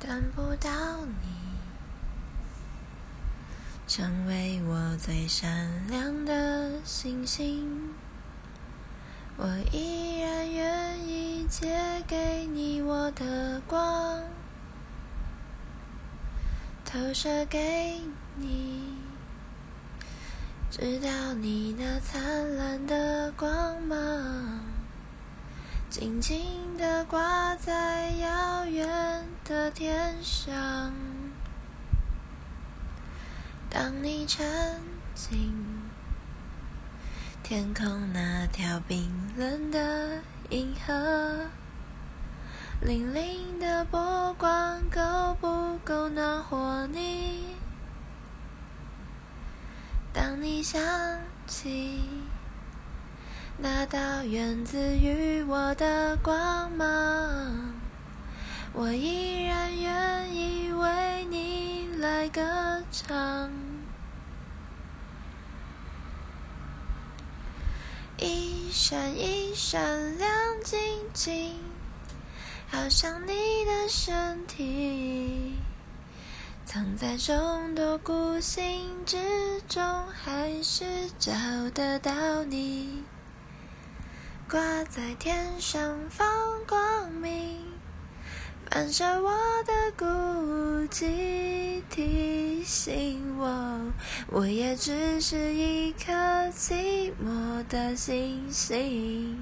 等不到你，成为我最闪亮的星星。我依然愿意借给你我的光，投射给你，直到你那灿烂的光芒。静静地挂在遥远天上。当你沉浸天空那条冰冷的银河，粼粼的波光够不够暖和你？当你想起。那道源自于我的光芒，我依然愿意为你来歌唱。一闪一闪亮晶晶，好像你的身体，藏在众多孤星之中，还是找得到你。挂在天上放光明，反射我的孤寂，提醒我，我也只是一颗寂寞的星星。